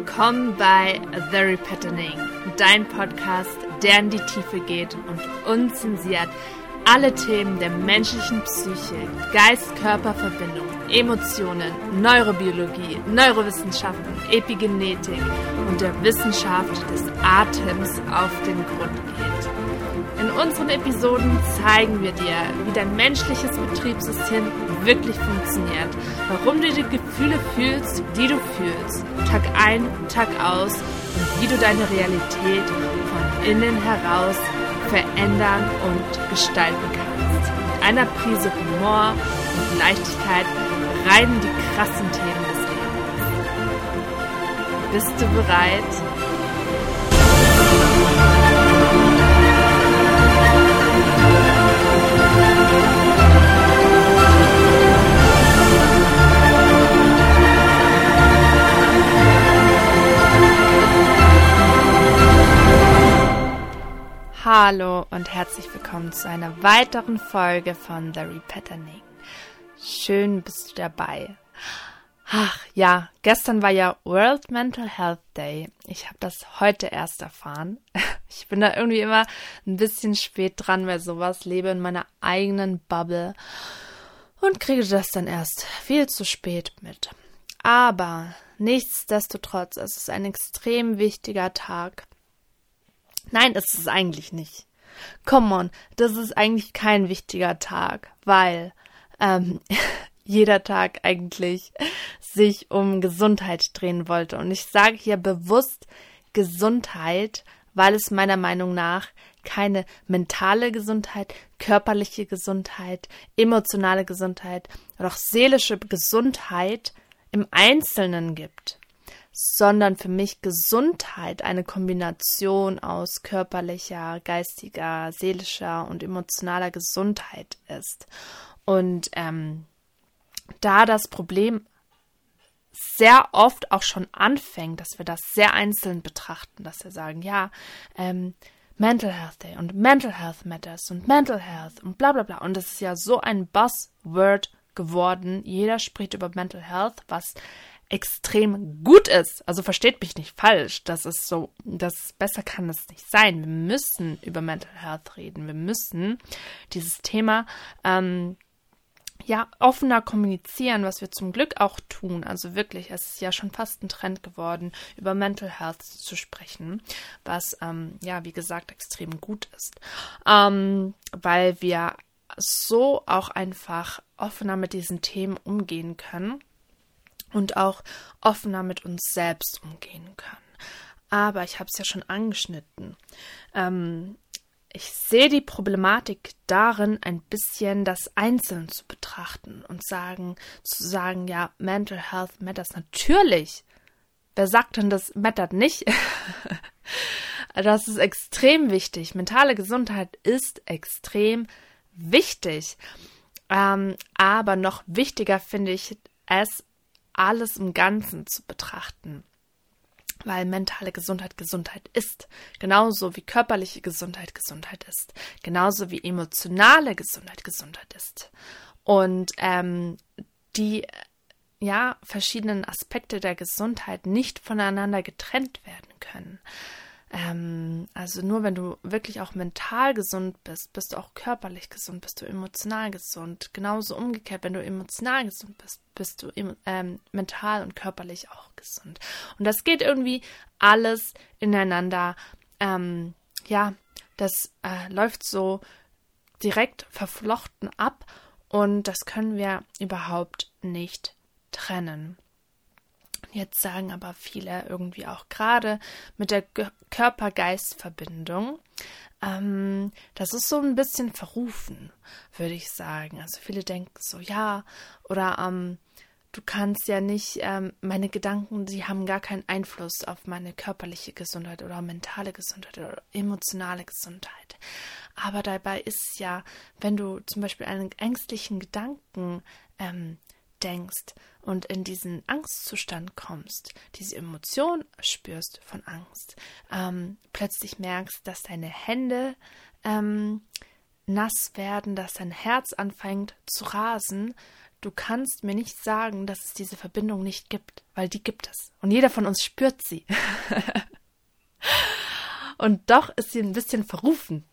willkommen bei The Repatterning, dein Podcast, der in die Tiefe geht und unzensiert alle Themen der menschlichen Psyche, Geist-Körper-Verbindung, Emotionen, Neurobiologie, Neurowissenschaften, Epigenetik und der Wissenschaft des Atems auf den Grund geht. In unseren Episoden zeigen wir dir, wie dein menschliches Betriebssystem wirklich funktioniert, warum du die Gefühle fühlst, die du fühlst, Tag ein, Tag aus und wie du deine Realität von innen heraus verändern und gestalten kannst. Mit einer Prise Humor und Leichtigkeit rein in die krassen Themen des Lebens. Bist du bereit? Hallo und herzlich willkommen zu einer weiteren Folge von The Repatterning. Schön bist du dabei. Ach ja, gestern war ja World Mental Health Day. Ich habe das heute erst erfahren. Ich bin da irgendwie immer ein bisschen spät dran bei sowas, lebe in meiner eigenen Bubble und kriege das dann erst viel zu spät mit. Aber nichtsdestotrotz, es ist ein extrem wichtiger Tag Nein, das ist es eigentlich nicht. Come on, das ist eigentlich kein wichtiger Tag, weil ähm, jeder Tag eigentlich sich um Gesundheit drehen wollte. Und ich sage hier bewusst Gesundheit, weil es meiner Meinung nach keine mentale Gesundheit, körperliche Gesundheit, emotionale Gesundheit oder auch seelische Gesundheit im Einzelnen gibt sondern für mich Gesundheit eine Kombination aus körperlicher, geistiger, seelischer und emotionaler Gesundheit ist. Und ähm, da das Problem sehr oft auch schon anfängt, dass wir das sehr einzeln betrachten, dass wir sagen, ja, ähm, Mental Health Day und Mental Health Matters und Mental Health und bla bla bla. Und das ist ja so ein Buzzword geworden. Jeder spricht über Mental Health, was extrem gut ist. Also versteht mich nicht falsch. Das ist so, das besser kann es nicht sein. Wir müssen über Mental Health reden. Wir müssen dieses Thema ähm, ja offener kommunizieren, was wir zum Glück auch tun. Also wirklich, es ist ja schon fast ein Trend geworden, über Mental Health zu sprechen, was ähm, ja wie gesagt extrem gut ist, ähm, weil wir so auch einfach offener mit diesen Themen umgehen können und auch offener mit uns selbst umgehen können. Aber ich habe es ja schon angeschnitten. Ähm, ich sehe die Problematik darin, ein bisschen das Einzelne zu betrachten und sagen, zu sagen, ja, Mental Health matters natürlich. Wer sagt denn, das mattert nicht? das ist extrem wichtig. Mentale Gesundheit ist extrem wichtig. Ähm, aber noch wichtiger finde ich es, alles im Ganzen zu betrachten. Weil mentale Gesundheit Gesundheit ist. Genauso wie körperliche Gesundheit Gesundheit ist. Genauso wie emotionale Gesundheit Gesundheit ist. Und ähm, die ja, verschiedenen Aspekte der Gesundheit nicht voneinander getrennt werden können. Ähm, also nur wenn du wirklich auch mental gesund bist, bist du auch körperlich gesund, bist du emotional gesund. Genauso umgekehrt, wenn du emotional gesund bist, bist du ähm, mental und körperlich auch gesund. Und das geht irgendwie alles ineinander. Ähm, ja, das äh, läuft so direkt verflochten ab und das können wir überhaupt nicht trennen. Jetzt sagen aber viele irgendwie auch gerade mit der Körper-Geist-Verbindung, ähm, das ist so ein bisschen verrufen, würde ich sagen. Also viele denken so, ja, oder ähm, du kannst ja nicht, ähm, meine Gedanken, die haben gar keinen Einfluss auf meine körperliche Gesundheit oder mentale Gesundheit oder emotionale Gesundheit. Aber dabei ist ja, wenn du zum Beispiel einen ängstlichen Gedanken ähm, denkst und in diesen Angstzustand kommst, diese Emotion spürst von Angst, ähm, plötzlich merkst, dass deine Hände ähm, nass werden, dass dein Herz anfängt zu rasen, du kannst mir nicht sagen, dass es diese Verbindung nicht gibt, weil die gibt es. Und jeder von uns spürt sie. und doch ist sie ein bisschen verrufen.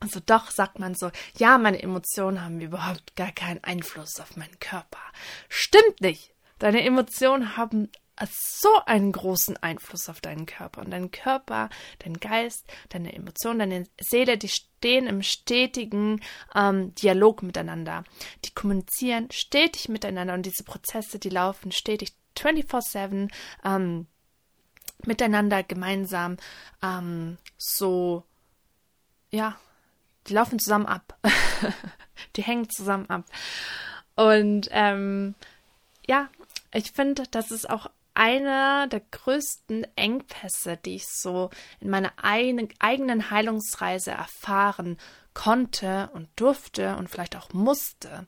Also doch sagt man so, ja, meine Emotionen haben überhaupt gar keinen Einfluss auf meinen Körper. Stimmt nicht. Deine Emotionen haben so einen großen Einfluss auf deinen Körper. Und dein Körper, dein Geist, deine Emotionen, deine Seele, die stehen im stetigen ähm, Dialog miteinander. Die kommunizieren stetig miteinander und diese Prozesse, die laufen stetig 24-7 ähm, miteinander gemeinsam ähm, so, ja, die laufen zusammen ab. die hängen zusammen ab. Und ähm, ja, ich finde, das ist auch einer der größten Engpässe, die ich so in meiner eigenen Heilungsreise erfahren konnte und durfte und vielleicht auch musste,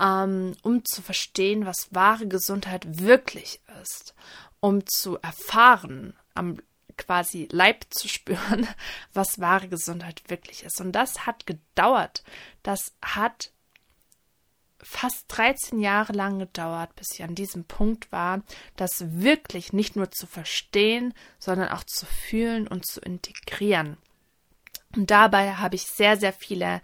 ähm, um zu verstehen, was wahre Gesundheit wirklich ist, um zu erfahren, am quasi Leib zu spüren, was wahre Gesundheit wirklich ist. Und das hat gedauert. Das hat fast 13 Jahre lang gedauert, bis ich an diesem Punkt war, das wirklich nicht nur zu verstehen, sondern auch zu fühlen und zu integrieren. Und dabei habe ich sehr, sehr viele,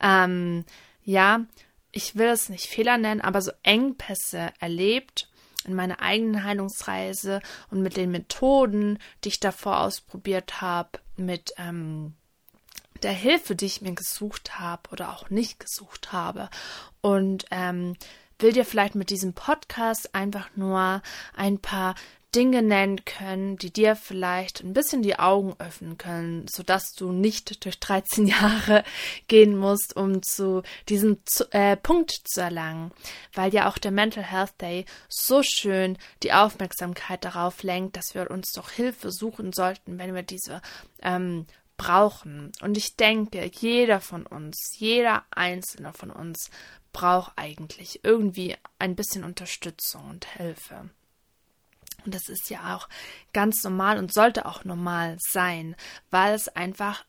ähm, ja, ich will es nicht Fehler nennen, aber so Engpässe erlebt in meiner eigenen Heilungsreise und mit den Methoden, die ich davor ausprobiert habe, mit ähm, der Hilfe, die ich mir gesucht habe oder auch nicht gesucht habe. Und ähm, will dir vielleicht mit diesem Podcast einfach nur ein paar Dinge nennen können, die dir vielleicht ein bisschen die Augen öffnen können, sodass du nicht durch 13 Jahre gehen musst, um zu diesem äh, Punkt zu erlangen, weil ja auch der Mental Health Day so schön die Aufmerksamkeit darauf lenkt, dass wir uns doch Hilfe suchen sollten, wenn wir diese ähm, brauchen. Und ich denke, jeder von uns, jeder einzelne von uns braucht eigentlich irgendwie ein bisschen Unterstützung und Hilfe. Und das ist ja auch ganz normal und sollte auch normal sein, weil es einfach,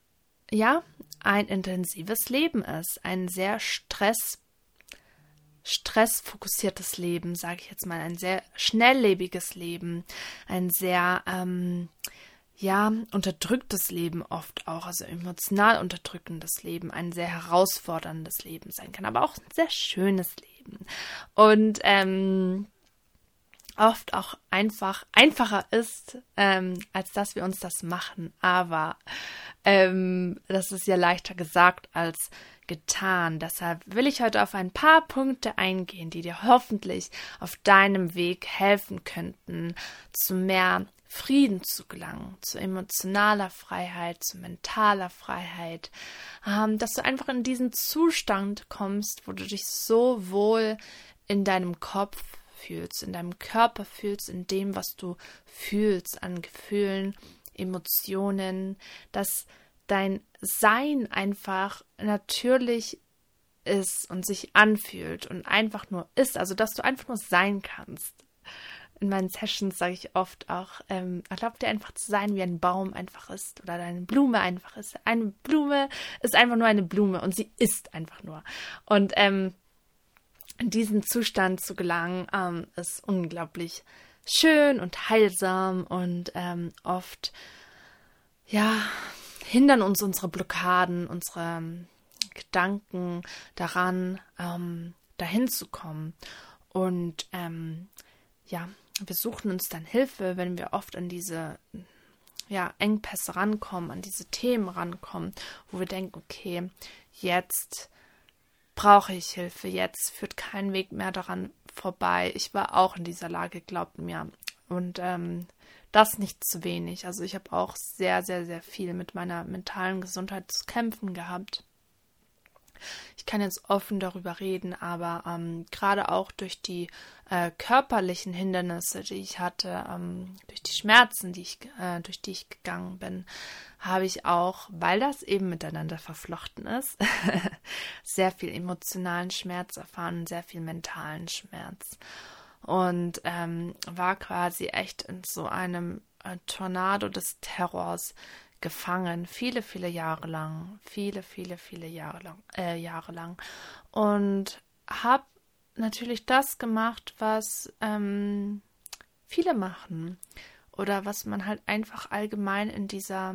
ja, ein intensives Leben ist, ein sehr stress stressfokussiertes Leben, sage ich jetzt mal, ein sehr schnelllebiges Leben, ein sehr ähm, ja, unterdrücktes Leben oft auch, also emotional unterdrückendes Leben, ein sehr herausforderndes Leben sein kann, aber auch ein sehr schönes Leben. Und ähm, oft auch einfach einfacher ist, ähm, als dass wir uns das machen. Aber ähm, das ist ja leichter gesagt als getan. Deshalb will ich heute auf ein paar Punkte eingehen, die dir hoffentlich auf deinem Weg helfen könnten, zu mehr Frieden zu gelangen, zu emotionaler Freiheit, zu mentaler Freiheit, ähm, dass du einfach in diesen Zustand kommst, wo du dich so wohl in deinem Kopf fühlst, in deinem Körper fühlst, in dem, was du fühlst, an Gefühlen, Emotionen, dass dein Sein einfach natürlich ist und sich anfühlt und einfach nur ist, also dass du einfach nur sein kannst in meinen Sessions sage ich oft auch, ähm, erlaub dir einfach zu sein, wie ein Baum einfach ist oder eine Blume einfach ist. Eine Blume ist einfach nur eine Blume und sie ist einfach nur. Und ähm, in diesen Zustand zu gelangen, ähm, ist unglaublich schön und heilsam und ähm, oft, ja, hindern uns unsere Blockaden, unsere ähm, Gedanken daran, ähm, dahin zu kommen. Und ähm, ja, wir suchen uns dann Hilfe, wenn wir oft an diese ja, Engpässe rankommen, an diese Themen rankommen, wo wir denken, okay, jetzt brauche ich Hilfe, jetzt führt kein Weg mehr daran vorbei. Ich war auch in dieser Lage, glaubt mir. Und ähm, das nicht zu wenig. Also ich habe auch sehr, sehr, sehr viel mit meiner mentalen Gesundheit zu kämpfen gehabt. Ich kann jetzt offen darüber reden, aber ähm, gerade auch durch die äh, körperlichen Hindernisse, die ich hatte, ähm, durch die Schmerzen, die ich, äh, durch die ich gegangen bin, habe ich auch, weil das eben miteinander verflochten ist, sehr viel emotionalen Schmerz erfahren, sehr viel mentalen Schmerz. Und ähm, war quasi echt in so einem äh, Tornado des Terrors gefangen, viele, viele Jahre lang, viele, viele, viele Jahre lang, äh, Jahre lang und habe natürlich das gemacht, was ähm, viele machen oder was man halt einfach allgemein in dieser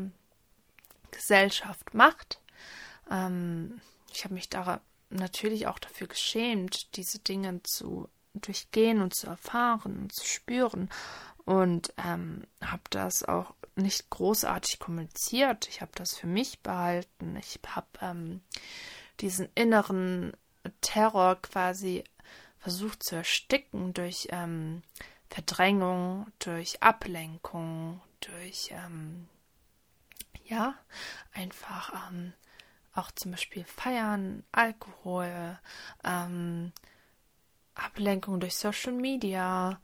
Gesellschaft macht. Ähm, ich habe mich da natürlich auch dafür geschämt, diese Dinge zu durchgehen und zu erfahren und zu spüren und ähm, habe das auch nicht großartig kommuniziert. Ich habe das für mich behalten. Ich habe ähm, diesen inneren Terror quasi versucht zu ersticken durch ähm, Verdrängung, durch Ablenkung, durch ähm, ja einfach ähm, auch zum Beispiel Feiern, Alkohol, ähm, Ablenkung durch Social Media,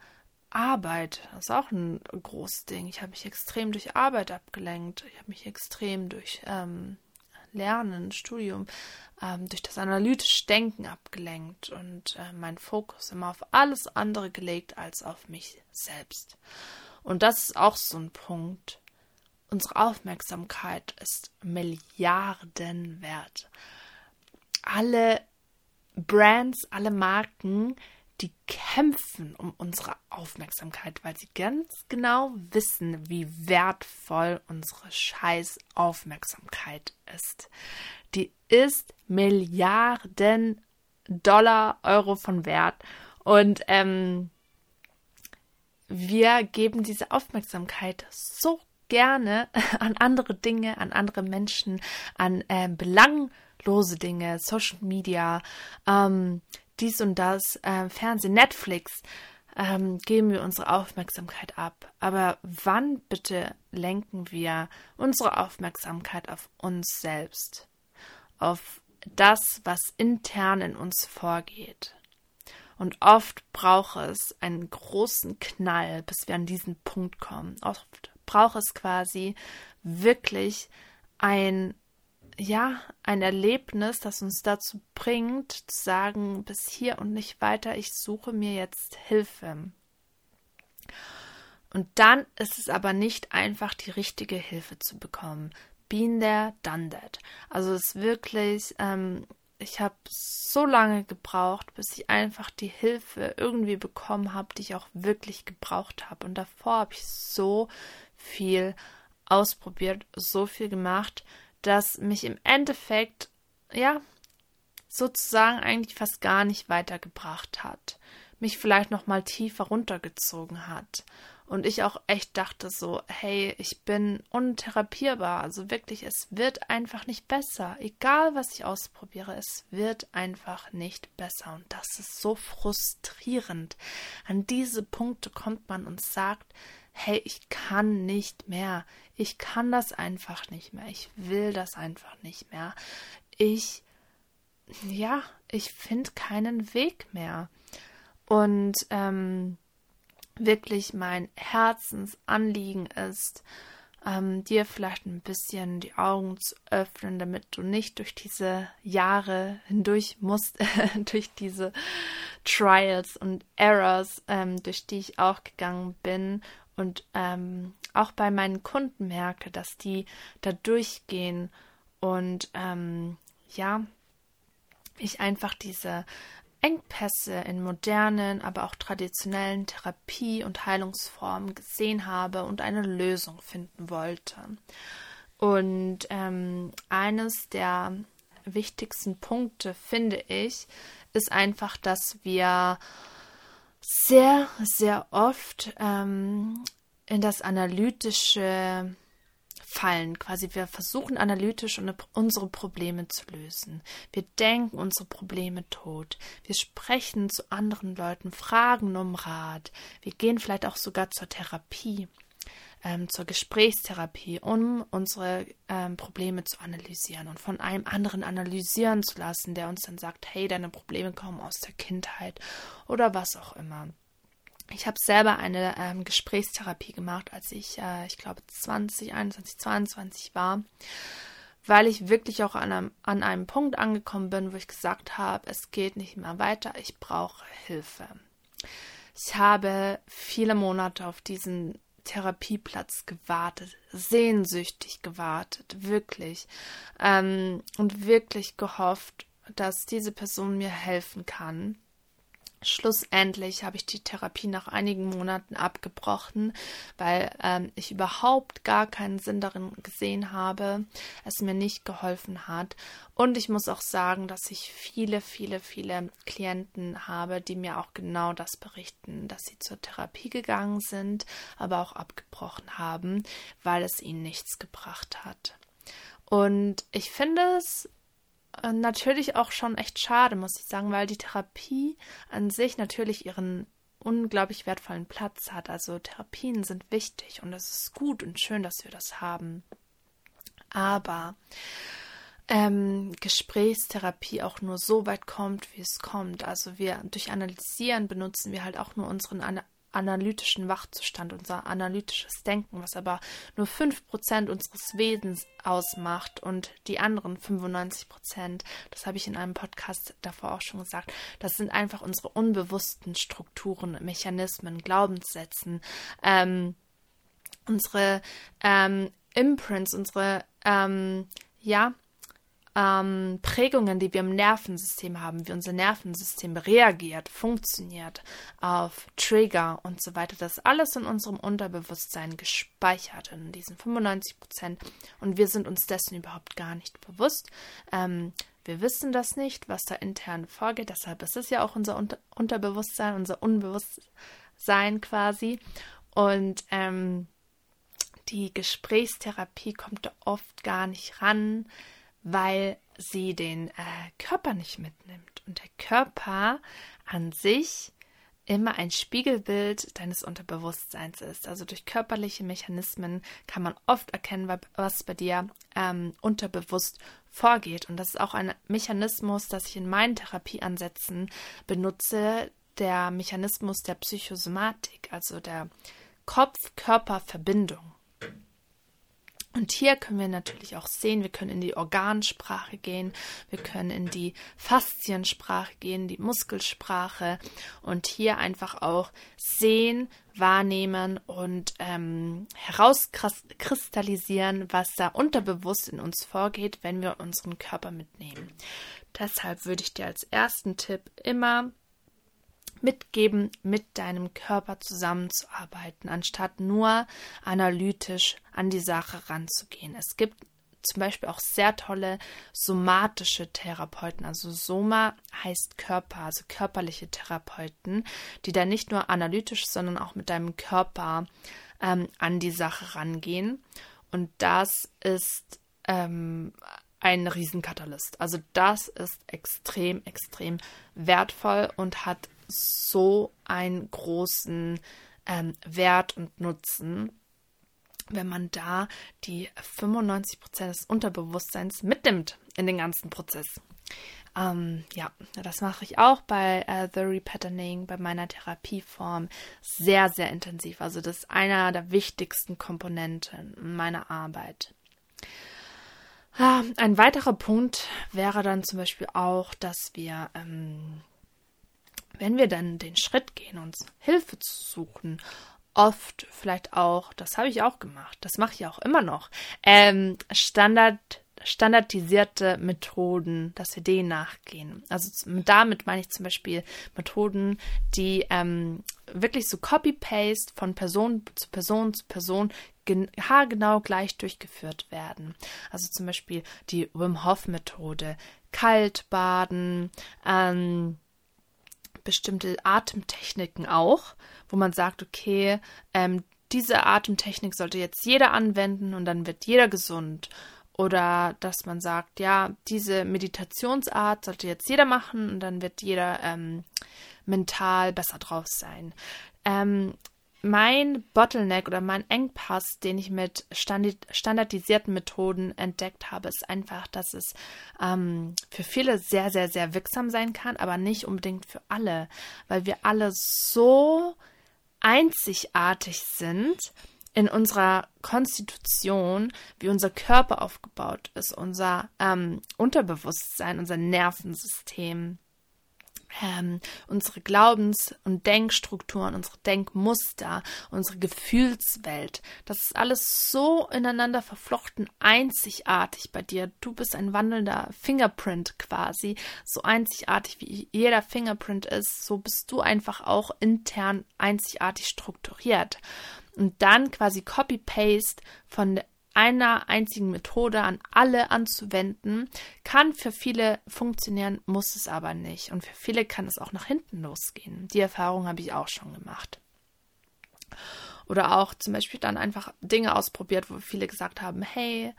Arbeit, das ist auch ein großes Ding. Ich habe mich extrem durch Arbeit abgelenkt. Ich habe mich extrem durch ähm, Lernen, Studium, ähm, durch das analytische Denken abgelenkt und äh, meinen Fokus immer auf alles andere gelegt als auf mich selbst. Und das ist auch so ein Punkt. Unsere Aufmerksamkeit ist Milliarden wert. Alle Brands, alle Marken, die kämpfen um unsere Aufmerksamkeit, weil sie ganz genau wissen, wie wertvoll unsere scheiß Aufmerksamkeit ist. Die ist Milliarden Dollar, Euro von Wert. Und ähm, wir geben diese Aufmerksamkeit so gerne an andere Dinge, an andere Menschen, an äh, belanglose Dinge, Social Media, ähm, dies und das, äh, Fernsehen, Netflix, ähm, geben wir unsere Aufmerksamkeit ab. Aber wann bitte lenken wir unsere Aufmerksamkeit auf uns selbst, auf das, was intern in uns vorgeht? Und oft braucht es einen großen Knall, bis wir an diesen Punkt kommen. Oft braucht es quasi wirklich ein ja, ein Erlebnis, das uns dazu bringt, zu sagen, bis hier und nicht weiter, ich suche mir jetzt Hilfe. Und dann ist es aber nicht einfach, die richtige Hilfe zu bekommen. Been there, done that. Also es ist wirklich, ähm, ich habe so lange gebraucht, bis ich einfach die Hilfe irgendwie bekommen habe, die ich auch wirklich gebraucht habe. Und davor habe ich so viel ausprobiert, so viel gemacht, das mich im Endeffekt, ja, sozusagen eigentlich fast gar nicht weitergebracht hat. Mich vielleicht noch mal tiefer runtergezogen hat. Und ich auch echt dachte so, hey, ich bin untherapierbar. Also wirklich, es wird einfach nicht besser. Egal, was ich ausprobiere, es wird einfach nicht besser. Und das ist so frustrierend. An diese Punkte kommt man und sagt, hey, ich kann nicht mehr. Ich kann das einfach nicht mehr. Ich will das einfach nicht mehr. Ich, ja, ich finde keinen Weg mehr. Und ähm, wirklich mein Herzensanliegen ist, ähm, dir vielleicht ein bisschen die Augen zu öffnen, damit du nicht durch diese Jahre hindurch musst, durch diese Trials und Errors, ähm, durch die ich auch gegangen bin und ähm, auch bei meinen Kunden merke, dass die da durchgehen und ähm, ja, ich einfach diese Engpässe in modernen, aber auch traditionellen Therapie- und Heilungsformen gesehen habe und eine Lösung finden wollte. Und ähm, eines der wichtigsten Punkte, finde ich, ist einfach, dass wir sehr, sehr oft ähm, in das Analytische fallen. Quasi wir versuchen analytisch unsere Probleme zu lösen. Wir denken unsere Probleme tot. Wir sprechen zu anderen Leuten, fragen um Rat. Wir gehen vielleicht auch sogar zur Therapie ähm, zur Gesprächstherapie, um unsere ähm, Probleme zu analysieren und von einem anderen analysieren zu lassen, der uns dann sagt, hey, deine Probleme kommen aus der Kindheit oder was auch immer. Ich habe selber eine ähm, Gesprächstherapie gemacht, als ich, äh, ich glaube, 20, 21, 22 war, weil ich wirklich auch an einem, an einem Punkt angekommen bin, wo ich gesagt habe, es geht nicht mehr weiter, ich brauche Hilfe. Ich habe viele Monate auf diesen Therapieplatz gewartet, sehnsüchtig gewartet, wirklich. Ähm, und wirklich gehofft, dass diese Person mir helfen kann. Schlussendlich habe ich die Therapie nach einigen Monaten abgebrochen, weil ähm, ich überhaupt gar keinen Sinn darin gesehen habe, es mir nicht geholfen hat. Und ich muss auch sagen, dass ich viele, viele, viele Klienten habe, die mir auch genau das berichten, dass sie zur Therapie gegangen sind, aber auch abgebrochen haben, weil es ihnen nichts gebracht hat. Und ich finde es natürlich auch schon echt schade, muss ich sagen, weil die Therapie an sich natürlich ihren unglaublich wertvollen Platz hat. Also Therapien sind wichtig und es ist gut und schön, dass wir das haben. Aber ähm, Gesprächstherapie auch nur so weit kommt, wie es kommt. Also wir durch Analysieren benutzen wir halt auch nur unseren analytischen Wachzustand, unser analytisches Denken, was aber nur 5% unseres Wesens ausmacht und die anderen 95%, das habe ich in einem Podcast davor auch schon gesagt, das sind einfach unsere unbewussten Strukturen, Mechanismen, Glaubenssätzen, ähm, unsere ähm, Imprints, unsere, ähm, ja, ähm, Prägungen, die wir im Nervensystem haben, wie unser Nervensystem reagiert, funktioniert auf Trigger und so weiter. Das alles in unserem Unterbewusstsein gespeichert, in diesen 95 Prozent. Und wir sind uns dessen überhaupt gar nicht bewusst. Ähm, wir wissen das nicht, was da intern vorgeht. Deshalb ist es ja auch unser Unter Unterbewusstsein, unser Unbewusstsein quasi. Und ähm, die Gesprächstherapie kommt da oft gar nicht ran, weil sie den äh, Körper nicht mitnimmt. Und der Körper an sich immer ein Spiegelbild deines Unterbewusstseins ist. Also durch körperliche Mechanismen kann man oft erkennen, was bei dir ähm, unterbewusst vorgeht. Und das ist auch ein Mechanismus, das ich in meinen Therapieansätzen benutze, der Mechanismus der Psychosomatik, also der Kopf-Körper-Verbindung. Und hier können wir natürlich auch sehen, wir können in die Organsprache gehen, wir können in die Fasziensprache gehen, die Muskelsprache und hier einfach auch sehen, wahrnehmen und ähm, herauskristallisieren, was da unterbewusst in uns vorgeht, wenn wir unseren Körper mitnehmen. Deshalb würde ich dir als ersten Tipp immer mitgeben, mit deinem Körper zusammenzuarbeiten, anstatt nur analytisch an die Sache ranzugehen. Es gibt zum Beispiel auch sehr tolle somatische Therapeuten. Also Soma heißt Körper, also körperliche Therapeuten, die da nicht nur analytisch, sondern auch mit deinem Körper ähm, an die Sache rangehen. Und das ist ähm, ein Riesenkatalyst. Also das ist extrem, extrem wertvoll und hat so einen großen ähm, Wert und Nutzen, wenn man da die 95% des Unterbewusstseins mitnimmt in den ganzen Prozess. Ähm, ja, das mache ich auch bei äh, The Repatterning, bei meiner Therapieform sehr, sehr intensiv. Also das ist einer der wichtigsten Komponenten meiner Arbeit. Ja, ein weiterer Punkt wäre dann zum Beispiel auch, dass wir ähm, wenn wir dann den Schritt gehen, uns Hilfe zu suchen, oft vielleicht auch, das habe ich auch gemacht, das mache ich auch immer noch, ähm, Standard, standardisierte Methoden, dass wir denen nachgehen. Also damit meine ich zum Beispiel Methoden, die ähm, wirklich so Copy-Paste von Person zu Person zu Person haargenau gleich durchgeführt werden. Also zum Beispiel die Wim Hof Methode, Kaltbaden, ähm, bestimmte Atemtechniken auch, wo man sagt, okay, ähm, diese Atemtechnik sollte jetzt jeder anwenden und dann wird jeder gesund. Oder dass man sagt, ja, diese Meditationsart sollte jetzt jeder machen und dann wird jeder ähm, mental besser drauf sein. Ähm, mein Bottleneck oder mein Engpass, den ich mit standardisierten Methoden entdeckt habe, ist einfach, dass es ähm, für viele sehr, sehr, sehr wirksam sein kann, aber nicht unbedingt für alle, weil wir alle so einzigartig sind in unserer Konstitution, wie unser Körper aufgebaut ist, unser ähm, Unterbewusstsein, unser Nervensystem ähm, unsere Glaubens- und Denkstrukturen, unsere Denkmuster, unsere Gefühlswelt. Das ist alles so ineinander verflochten, einzigartig bei dir. Du bist ein wandelnder Fingerprint quasi. So einzigartig wie jeder Fingerprint ist, so bist du einfach auch intern einzigartig strukturiert. Und dann quasi Copy-Paste von einer einzigen Methode an alle anzuwenden, kann für viele funktionieren, muss es aber nicht. Und für viele kann es auch nach hinten losgehen. Die Erfahrung habe ich auch schon gemacht. Oder auch zum Beispiel dann einfach Dinge ausprobiert, wo viele gesagt haben, hey,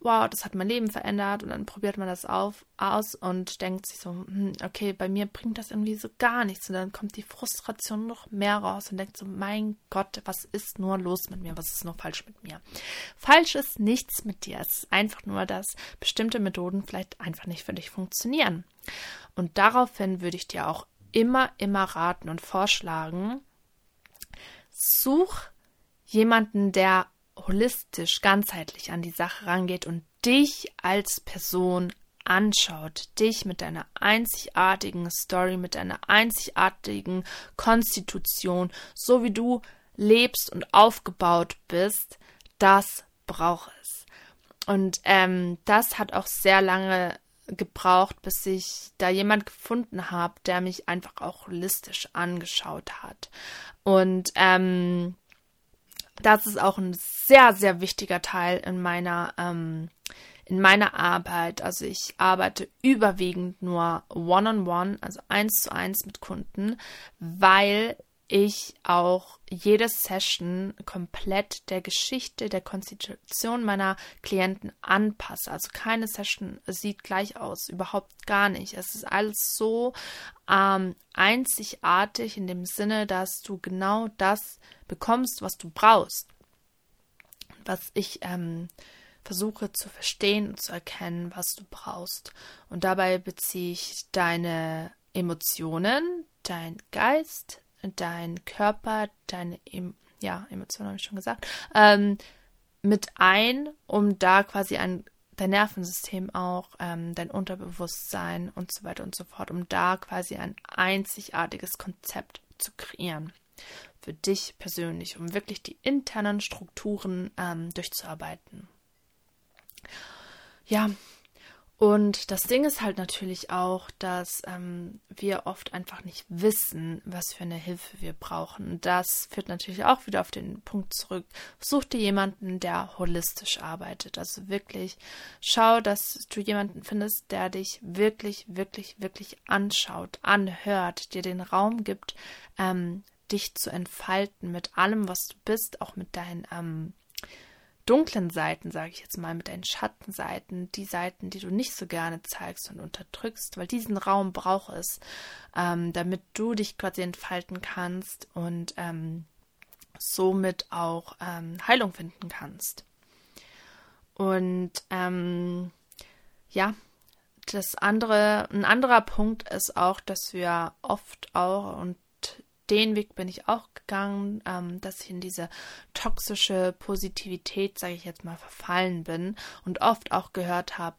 wow, das hat mein Leben verändert und dann probiert man das auf, aus und denkt sich so, hm, okay, bei mir bringt das irgendwie so gar nichts und dann kommt die Frustration noch mehr raus und denkt so, mein Gott, was ist nur los mit mir, was ist nur falsch mit mir? Falsch ist nichts mit dir, es ist einfach nur, dass bestimmte Methoden vielleicht einfach nicht für dich funktionieren. Und daraufhin würde ich dir auch immer, immer raten und vorschlagen, such jemanden, der holistisch, ganzheitlich an die Sache rangeht und dich als Person anschaut, dich mit deiner einzigartigen Story, mit deiner einzigartigen Konstitution, so wie du lebst und aufgebaut bist, das braucht es. Und ähm, das hat auch sehr lange gebraucht, bis ich da jemand gefunden habe, der mich einfach auch holistisch angeschaut hat. Und ähm, das ist auch ein sehr, sehr wichtiger Teil in meiner, ähm, in meiner Arbeit. Also ich arbeite überwiegend nur one-on-one, -on -one, also eins zu eins mit Kunden, weil ich auch jede Session komplett der Geschichte, der Konstitution meiner Klienten anpasse. Also keine Session sieht gleich aus, überhaupt gar nicht. Es ist alles so ähm, einzigartig in dem Sinne, dass du genau das bekommst, was du brauchst. Was ich ähm, versuche zu verstehen und zu erkennen, was du brauchst. Und dabei beziehe ich deine Emotionen, dein Geist, dein Körper, deine ja, Emotionen habe ich schon gesagt, ähm, mit ein, um da quasi ein dein Nervensystem auch, ähm, dein Unterbewusstsein und so weiter und so fort, um da quasi ein einzigartiges Konzept zu kreieren. Für dich persönlich, um wirklich die internen Strukturen ähm, durchzuarbeiten. Ja, und das Ding ist halt natürlich auch, dass ähm, wir oft einfach nicht wissen, was für eine Hilfe wir brauchen. Das führt natürlich auch wieder auf den Punkt zurück. Such dir jemanden, der holistisch arbeitet. Also wirklich schau, dass du jemanden findest, der dich wirklich, wirklich, wirklich anschaut, anhört, dir den Raum gibt, ähm, dich zu entfalten mit allem, was du bist, auch mit deinen ähm, dunklen Seiten, sage ich jetzt mal, mit deinen Schattenseiten, die Seiten, die du nicht so gerne zeigst und unterdrückst, weil diesen Raum braucht es, ähm, damit du dich quasi entfalten kannst und ähm, somit auch ähm, Heilung finden kannst. Und ähm, ja, das andere, ein anderer Punkt ist auch, dass wir oft auch, und den Weg bin ich auch gegangen, ähm, dass ich in diese toxische Positivität, sage ich jetzt mal, verfallen bin und oft auch gehört habe,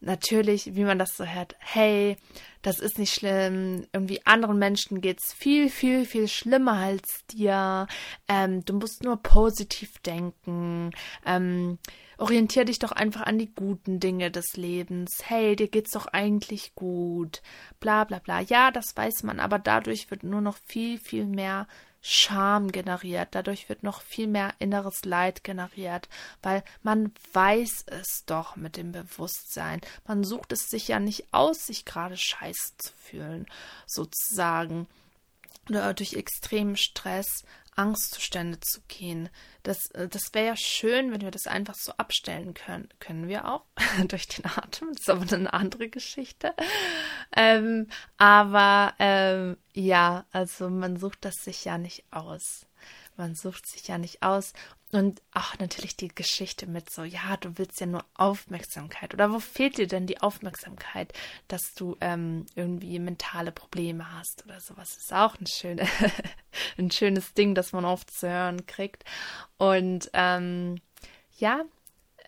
natürlich, wie man das so hört, hey, das ist nicht schlimm, irgendwie anderen Menschen geht's viel, viel, viel schlimmer als dir, ähm, du musst nur positiv denken, ähm, orientier dich doch einfach an die guten Dinge des Lebens. Hey, dir geht's doch eigentlich gut. Bla bla bla. Ja, das weiß man, aber dadurch wird nur noch viel, viel mehr Scham generiert, dadurch wird noch viel mehr inneres Leid generiert, weil man weiß es doch mit dem Bewusstsein. Man sucht es sich ja nicht aus, sich gerade scheiße zu fühlen, sozusagen. Oder durch extremen Stress Angstzustände zu gehen. Das, äh, das wäre ja schön, wenn wir das einfach so abstellen können. Können wir auch durch den Atem. Das ist aber eine andere Geschichte. Ähm, aber ähm, ja, also man sucht das sich ja nicht aus. Man sucht sich ja nicht aus. Und auch natürlich die Geschichte mit so, ja, du willst ja nur Aufmerksamkeit. Oder wo fehlt dir denn die Aufmerksamkeit, dass du ähm, irgendwie mentale Probleme hast oder sowas? Ist auch ein, schöne, ein schönes Ding, das man oft zu hören kriegt. Und ähm, ja,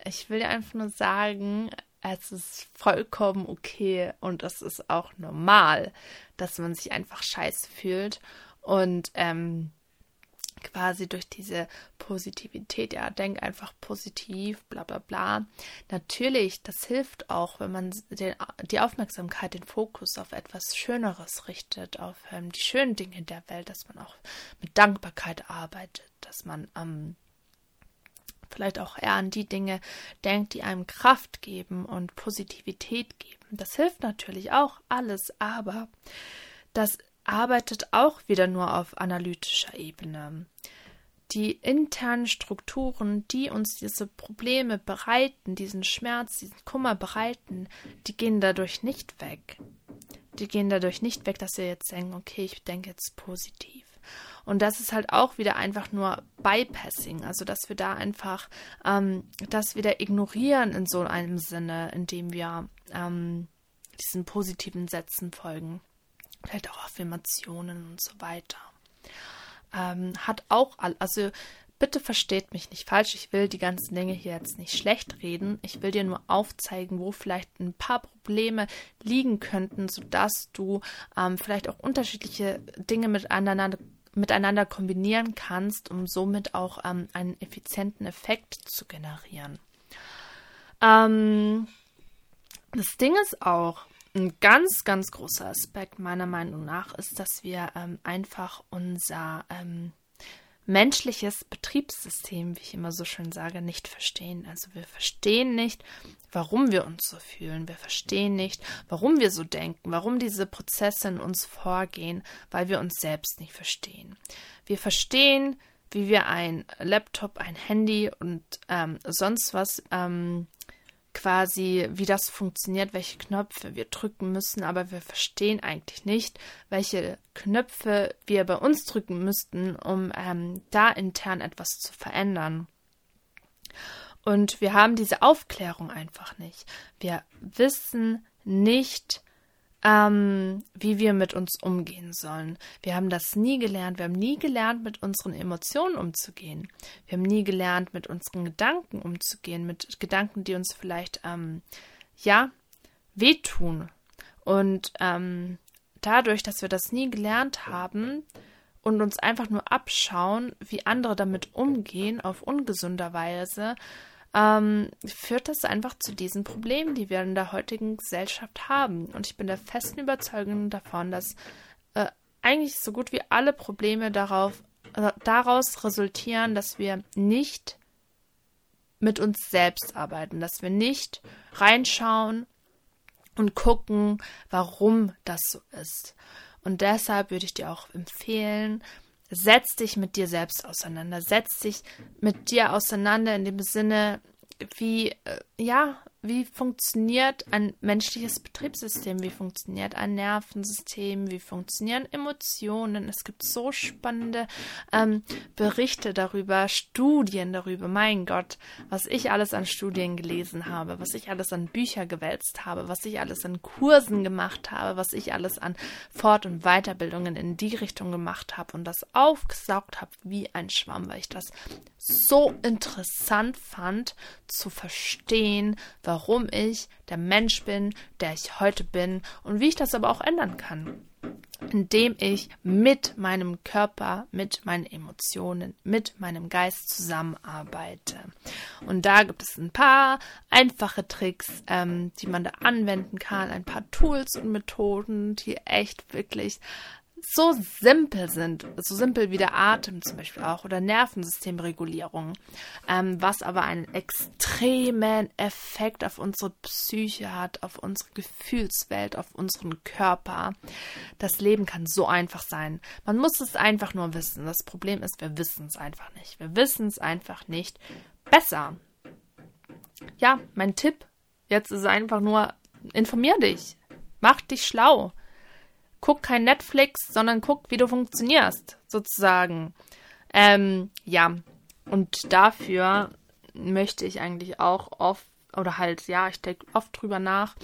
ich will dir einfach nur sagen, es ist vollkommen okay und es ist auch normal, dass man sich einfach scheiße fühlt und ähm, quasi durch diese Positivität, ja, denk einfach positiv, bla bla bla. Natürlich, das hilft auch, wenn man den, die Aufmerksamkeit, den Fokus auf etwas Schöneres richtet, auf ähm, die schönen Dinge der Welt, dass man auch mit Dankbarkeit arbeitet, dass man ähm, vielleicht auch eher an die Dinge denkt, die einem Kraft geben und Positivität geben. Das hilft natürlich auch alles, aber das arbeitet auch wieder nur auf analytischer Ebene. Die internen Strukturen, die uns diese Probleme bereiten, diesen Schmerz, diesen Kummer bereiten, die gehen dadurch nicht weg. Die gehen dadurch nicht weg, dass wir jetzt denken, okay, ich denke jetzt positiv. Und das ist halt auch wieder einfach nur Bypassing, also dass wir da einfach ähm, das wieder ignorieren in so einem Sinne, indem wir ähm, diesen positiven Sätzen folgen vielleicht auch Affirmationen und so weiter. Ähm, hat auch, also bitte versteht mich nicht falsch, ich will die ganzen Dinge hier jetzt nicht schlecht reden. Ich will dir nur aufzeigen, wo vielleicht ein paar Probleme liegen könnten, sodass du ähm, vielleicht auch unterschiedliche Dinge miteinander miteinander kombinieren kannst, um somit auch ähm, einen effizienten Effekt zu generieren. Ähm, das Ding ist auch, ein ganz, ganz großer Aspekt meiner Meinung nach ist, dass wir ähm, einfach unser ähm, menschliches Betriebssystem, wie ich immer so schön sage, nicht verstehen. Also wir verstehen nicht, warum wir uns so fühlen. Wir verstehen nicht, warum wir so denken, warum diese Prozesse in uns vorgehen, weil wir uns selbst nicht verstehen. Wir verstehen, wie wir ein Laptop, ein Handy und ähm, sonst was ähm, quasi, wie das funktioniert, welche Knöpfe wir drücken müssen, aber wir verstehen eigentlich nicht, welche Knöpfe wir bei uns drücken müssten, um ähm, da intern etwas zu verändern. Und wir haben diese Aufklärung einfach nicht. Wir wissen nicht, ähm, wie wir mit uns umgehen sollen. Wir haben das nie gelernt. Wir haben nie gelernt, mit unseren Emotionen umzugehen. Wir haben nie gelernt, mit unseren Gedanken umzugehen, mit Gedanken, die uns vielleicht, ähm, ja, wehtun. Und ähm, dadurch, dass wir das nie gelernt haben und uns einfach nur abschauen, wie andere damit umgehen, auf ungesunder Weise, ähm, führt das einfach zu diesen Problemen, die wir in der heutigen Gesellschaft haben. Und ich bin der festen Überzeugung davon, dass äh, eigentlich so gut wie alle Probleme darauf, äh, daraus resultieren, dass wir nicht mit uns selbst arbeiten, dass wir nicht reinschauen und gucken, warum das so ist. Und deshalb würde ich dir auch empfehlen, setz dich mit dir selbst auseinander, setz dich mit dir auseinander in dem Sinne, wie, äh, ja, wie funktioniert ein menschliches Betriebssystem, wie funktioniert ein Nervensystem, wie funktionieren Emotionen. Es gibt so spannende ähm, Berichte darüber, Studien darüber. Mein Gott, was ich alles an Studien gelesen habe, was ich alles an Bücher gewälzt habe, was ich alles an Kursen gemacht habe, was ich alles an Fort- und Weiterbildungen in die Richtung gemacht habe und das aufgesaugt habe wie ein Schwamm, weil ich das so interessant fand zu verstehen, warum ich der Mensch bin, der ich heute bin und wie ich das aber auch ändern kann. Indem ich mit meinem Körper, mit meinen Emotionen, mit meinem Geist zusammenarbeite. Und da gibt es ein paar einfache Tricks, ähm, die man da anwenden kann, ein paar Tools und Methoden, die echt wirklich so simpel sind, so simpel wie der Atem zum Beispiel auch oder Nervensystemregulierung, ähm, was aber einen extremen Effekt auf unsere Psyche hat, auf unsere Gefühlswelt, auf unseren Körper. Das Leben kann so einfach sein. Man muss es einfach nur wissen. Das Problem ist, wir wissen es einfach nicht. Wir wissen es einfach nicht besser. Ja, mein Tipp jetzt ist einfach nur, informier dich. Mach dich schlau guck kein Netflix, sondern guck, wie du funktionierst, sozusagen. Ähm, ja, und dafür möchte ich eigentlich auch oft, oder halt, ja, ich denke oft drüber nach,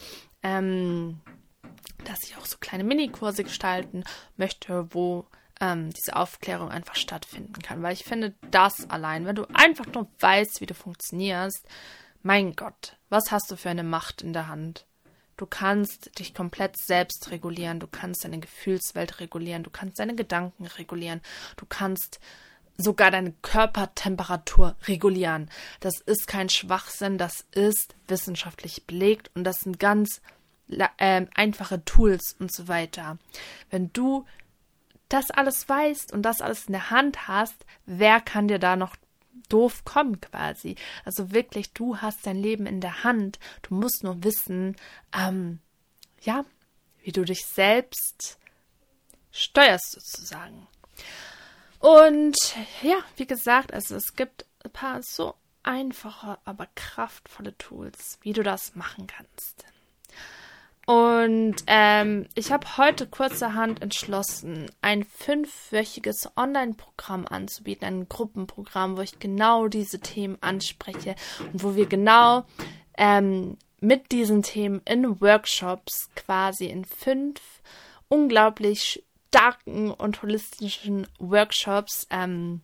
ähm, dass ich auch so kleine Minikurse gestalten möchte, wo ähm, diese Aufklärung einfach stattfinden kann. Weil ich finde, das allein, wenn du einfach nur weißt, wie du funktionierst, mein Gott, was hast du für eine Macht in der Hand? Du kannst dich komplett selbst regulieren, du kannst deine Gefühlswelt regulieren, du kannst deine Gedanken regulieren, du kannst sogar deine Körpertemperatur regulieren. Das ist kein Schwachsinn, das ist wissenschaftlich belegt und das sind ganz äh, einfache Tools und so weiter. Wenn du das alles weißt und das alles in der Hand hast, wer kann dir da noch doof kommen quasi? Also wirklich, du hast dein Leben in der Hand. Du musst nur wissen, ähm, ja, wie du dich selbst steuerst sozusagen. Und ja, wie gesagt, also es gibt ein paar so einfache, aber kraftvolle Tools, wie du das machen kannst. Und ähm, ich habe heute kurzerhand entschlossen, ein fünfwöchiges Online-Programm anzubieten, ein Gruppenprogramm, wo ich genau diese Themen anspreche und wo wir genau ähm, mit diesen Themen in Workshops quasi in fünf unglaublich starken und holistischen Workshops ähm,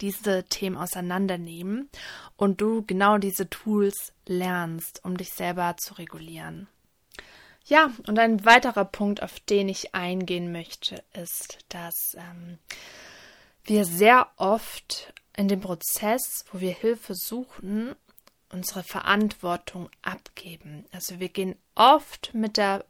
diese Themen auseinandernehmen und du genau diese Tools lernst, um dich selber zu regulieren. Ja, und ein weiterer Punkt, auf den ich eingehen möchte, ist, dass ähm, wir sehr oft in dem Prozess, wo wir Hilfe suchen, unsere Verantwortung abgeben. Also wir gehen oft mit der,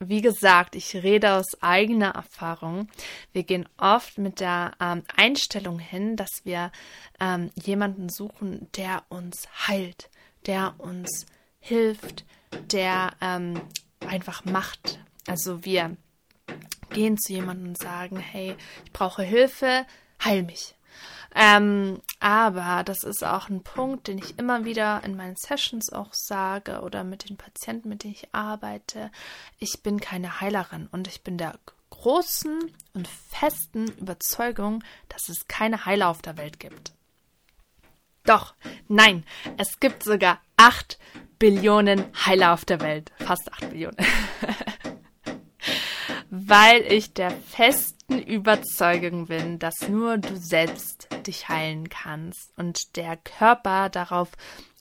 wie gesagt, ich rede aus eigener Erfahrung, wir gehen oft mit der ähm, Einstellung hin, dass wir ähm, jemanden suchen, der uns heilt, der uns hilft, der ähm, einfach macht. Also wir gehen zu jemandem und sagen, hey, ich brauche Hilfe, heil mich. Ähm, aber das ist auch ein Punkt, den ich immer wieder in meinen Sessions auch sage oder mit den Patienten, mit denen ich arbeite. Ich bin keine Heilerin und ich bin der großen und festen Überzeugung, dass es keine Heiler auf der Welt gibt. Doch, nein, es gibt sogar acht Billionen Heiler auf der Welt. Fast 8 Billionen. Weil ich der festen Überzeugung bin, dass nur du selbst dich heilen kannst und der Körper darauf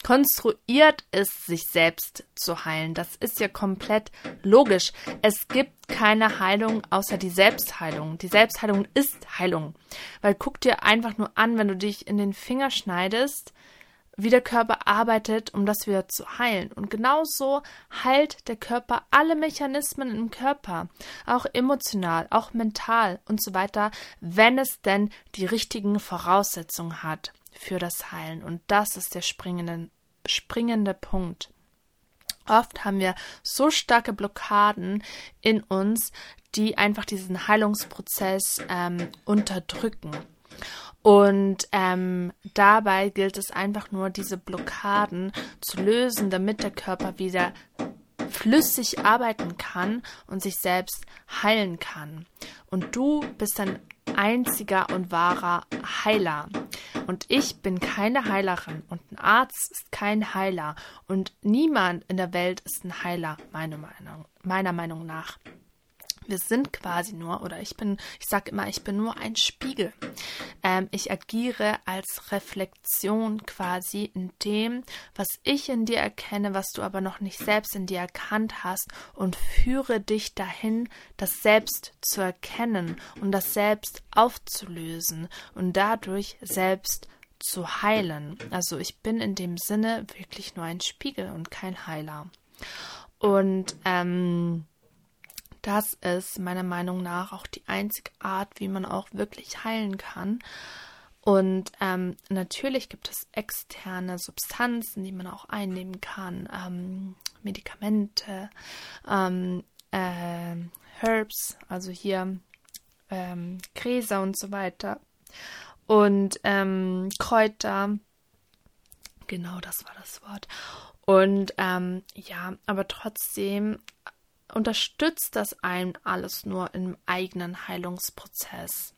konstruiert ist, sich selbst zu heilen. Das ist ja komplett logisch. Es gibt keine Heilung außer die Selbstheilung. Die Selbstheilung ist Heilung. Weil guck dir einfach nur an, wenn du dich in den Finger schneidest, wie der Körper arbeitet, um das wieder zu heilen. Und genauso heilt der Körper alle Mechanismen im Körper, auch emotional, auch mental und so weiter, wenn es denn die richtigen Voraussetzungen hat für das Heilen. Und das ist der springende, springende Punkt. Oft haben wir so starke Blockaden in uns, die einfach diesen Heilungsprozess ähm, unterdrücken. Und ähm, dabei gilt es einfach nur, diese Blockaden zu lösen, damit der Körper wieder flüssig arbeiten kann und sich selbst heilen kann. Und du bist ein einziger und wahrer Heiler. Und ich bin keine Heilerin und ein Arzt ist kein Heiler und niemand in der Welt ist ein Heiler, meiner Meinung, meiner Meinung nach. Wir sind quasi nur, oder ich bin, ich sage immer, ich bin nur ein Spiegel. Ähm, ich agiere als Reflexion quasi in dem, was ich in dir erkenne, was du aber noch nicht selbst in dir erkannt hast und führe dich dahin, das Selbst zu erkennen und das Selbst aufzulösen und dadurch selbst zu heilen. Also ich bin in dem Sinne wirklich nur ein Spiegel und kein Heiler. Und ähm, das ist meiner Meinung nach auch die einzige Art, wie man auch wirklich heilen kann. Und ähm, natürlich gibt es externe Substanzen, die man auch einnehmen kann, ähm, Medikamente, ähm, äh, Herbs, also hier ähm, Gräser und so weiter und ähm, Kräuter. Genau, das war das Wort. Und ähm, ja, aber trotzdem unterstützt das einen alles nur im eigenen Heilungsprozess.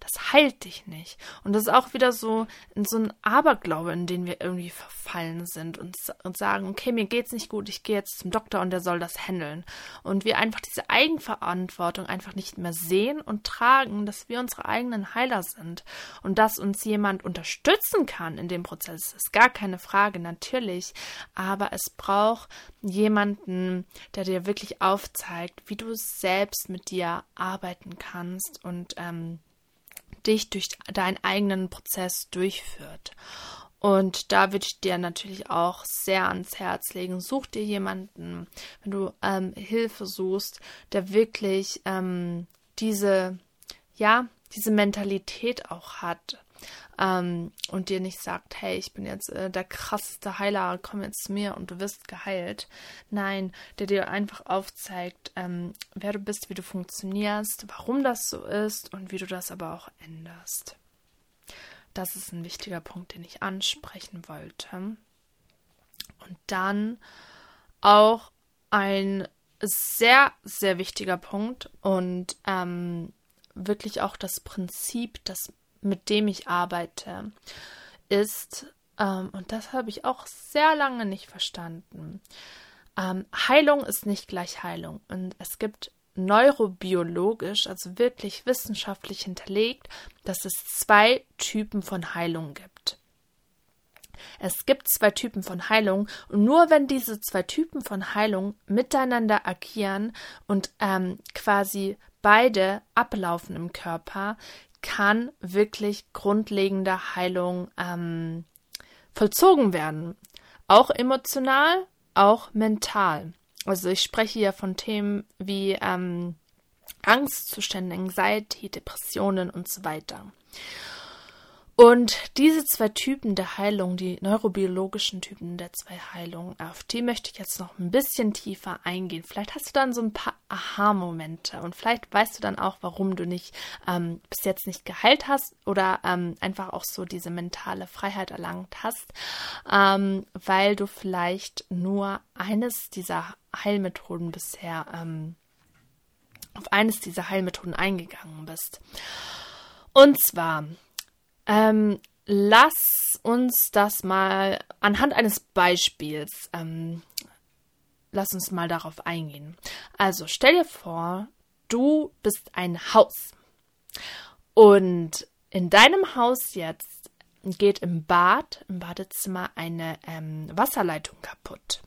Das heilt dich nicht. Und das ist auch wieder so so ein Aberglaube, in den wir irgendwie verfallen sind und, und sagen, okay, mir geht's nicht gut, ich gehe jetzt zum Doktor und der soll das handeln. Und wir einfach diese Eigenverantwortung einfach nicht mehr sehen und tragen, dass wir unsere eigenen Heiler sind und dass uns jemand unterstützen kann in dem Prozess, ist gar keine Frage, natürlich. Aber es braucht jemanden, der dir wirklich aufzeigt, wie du selbst mit dir arbeiten kannst und ähm, dich durch deinen eigenen Prozess durchführt. Und da würde ich dir natürlich auch sehr ans Herz legen. Such dir jemanden, wenn du ähm, Hilfe suchst, der wirklich ähm, diese, ja, diese Mentalität auch hat ähm, und dir nicht sagt, hey, ich bin jetzt äh, der krasseste Heiler, komm jetzt zu mir und du wirst geheilt. Nein, der dir einfach aufzeigt, ähm, wer du bist, wie du funktionierst, warum das so ist und wie du das aber auch änderst. Das ist ein wichtiger Punkt, den ich ansprechen wollte. Und dann auch ein sehr, sehr wichtiger Punkt und ähm, wirklich auch das Prinzip, das mit dem ich arbeite, ist, ähm, und das habe ich auch sehr lange nicht verstanden, ähm, Heilung ist nicht gleich Heilung. Und es gibt neurobiologisch, also wirklich wissenschaftlich hinterlegt, dass es zwei Typen von Heilung gibt. Es gibt zwei Typen von Heilung und nur wenn diese zwei Typen von Heilung miteinander agieren und ähm, quasi beide ablaufen im Körper, kann wirklich grundlegende Heilung ähm, vollzogen werden. Auch emotional, auch mental. Also ich spreche hier von Themen wie ähm, Angstzustände, Anxiety, Depressionen und so weiter. Und diese zwei Typen der Heilung, die neurobiologischen Typen der zwei Heilungen, auf die möchte ich jetzt noch ein bisschen tiefer eingehen. Vielleicht hast du dann so ein paar Aha-Momente und vielleicht weißt du dann auch, warum du nicht ähm, bis jetzt nicht geheilt hast oder ähm, einfach auch so diese mentale Freiheit erlangt hast, ähm, weil du vielleicht nur eines dieser Heilmethoden bisher ähm, auf eines dieser Heilmethoden eingegangen bist. Und zwar ähm, lass uns das mal anhand eines Beispiels, ähm, lass uns mal darauf eingehen. Also stell dir vor, du bist ein Haus und in deinem Haus jetzt geht im Bad, im Badezimmer eine ähm, Wasserleitung kaputt.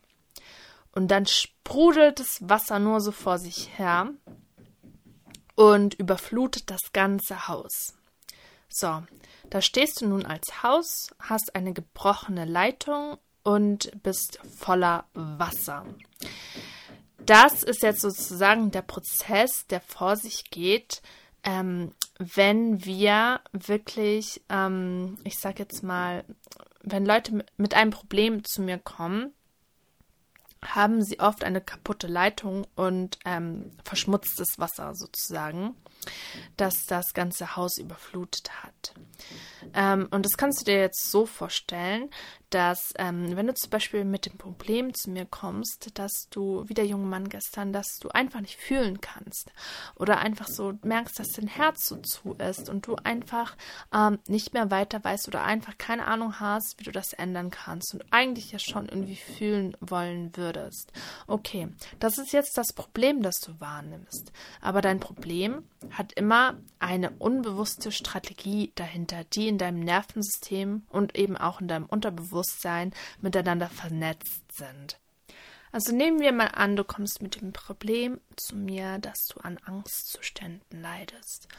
Und dann sprudelt das Wasser nur so vor sich her und überflutet das ganze Haus. So, da stehst du nun als Haus, hast eine gebrochene Leitung und bist voller Wasser. Das ist jetzt sozusagen der Prozess, der vor sich geht, ähm, wenn wir wirklich, ähm, ich sag jetzt mal, wenn Leute mit einem Problem zu mir kommen, haben sie oft eine kaputte Leitung und ähm, verschmutztes Wasser sozusagen das das ganze Haus überflutet hat. Ähm, und das kannst du dir jetzt so vorstellen, dass ähm, wenn du zum Beispiel mit dem Problem zu mir kommst, dass du, wie der junge Mann gestern, dass du einfach nicht fühlen kannst oder einfach so merkst, dass dein Herz so zu ist und du einfach ähm, nicht mehr weiter weißt oder einfach keine Ahnung hast, wie du das ändern kannst und eigentlich ja schon irgendwie fühlen wollen würdest. Okay, das ist jetzt das Problem, das du wahrnimmst. Aber dein Problem hat immer eine unbewusste Strategie dahinter, die in deinem Nervensystem und eben auch in deinem Unterbewusstsein miteinander vernetzt sind. Also nehmen wir mal an, du kommst mit dem Problem zu mir, dass du an Angstzuständen leidest.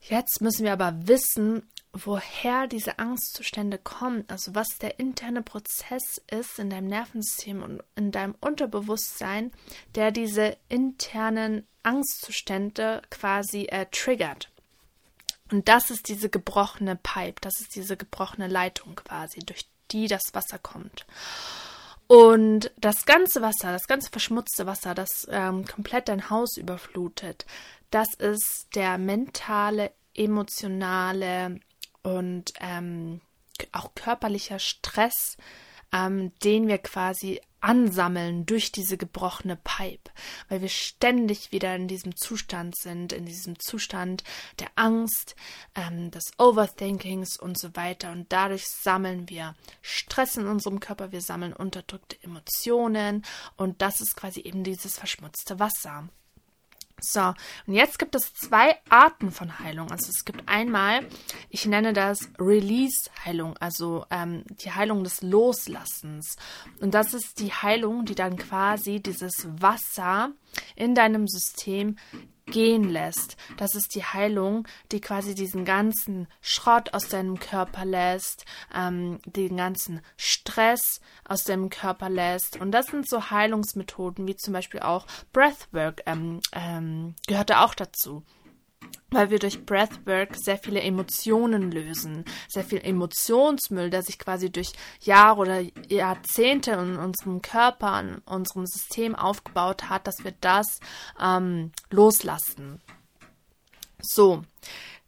Jetzt müssen wir aber wissen, woher diese Angstzustände kommen, also was der interne Prozess ist in deinem Nervensystem und in deinem Unterbewusstsein, der diese internen Angstzustände quasi äh, triggert. Und das ist diese gebrochene Pipe, das ist diese gebrochene Leitung quasi, durch die das Wasser kommt. Und das ganze Wasser, das ganze verschmutzte Wasser, das ähm, komplett dein Haus überflutet, das ist der mentale, emotionale und ähm, auch körperlicher Stress, ähm, den wir quasi ansammeln durch diese gebrochene Pipe, weil wir ständig wieder in diesem Zustand sind, in diesem Zustand der Angst, ähm, des Overthinkings und so weiter. Und dadurch sammeln wir Stress in unserem Körper, wir sammeln unterdrückte Emotionen und das ist quasi eben dieses verschmutzte Wasser. So, und jetzt gibt es zwei Arten von Heilung. Also es gibt einmal, ich nenne das Release-Heilung, also ähm, die Heilung des Loslassens. Und das ist die Heilung, die dann quasi dieses Wasser in deinem System gehen lässt. Das ist die Heilung, die quasi diesen ganzen Schrott aus deinem Körper lässt, ähm, den ganzen Stress aus deinem Körper lässt. Und das sind so Heilungsmethoden, wie zum Beispiel auch Breathwork ähm, ähm, gehört da auch dazu weil wir durch Breathwork sehr viele Emotionen lösen, sehr viel Emotionsmüll, der sich quasi durch Jahre oder Jahrzehnte in unserem Körper, in unserem System aufgebaut hat, dass wir das ähm, loslassen. So,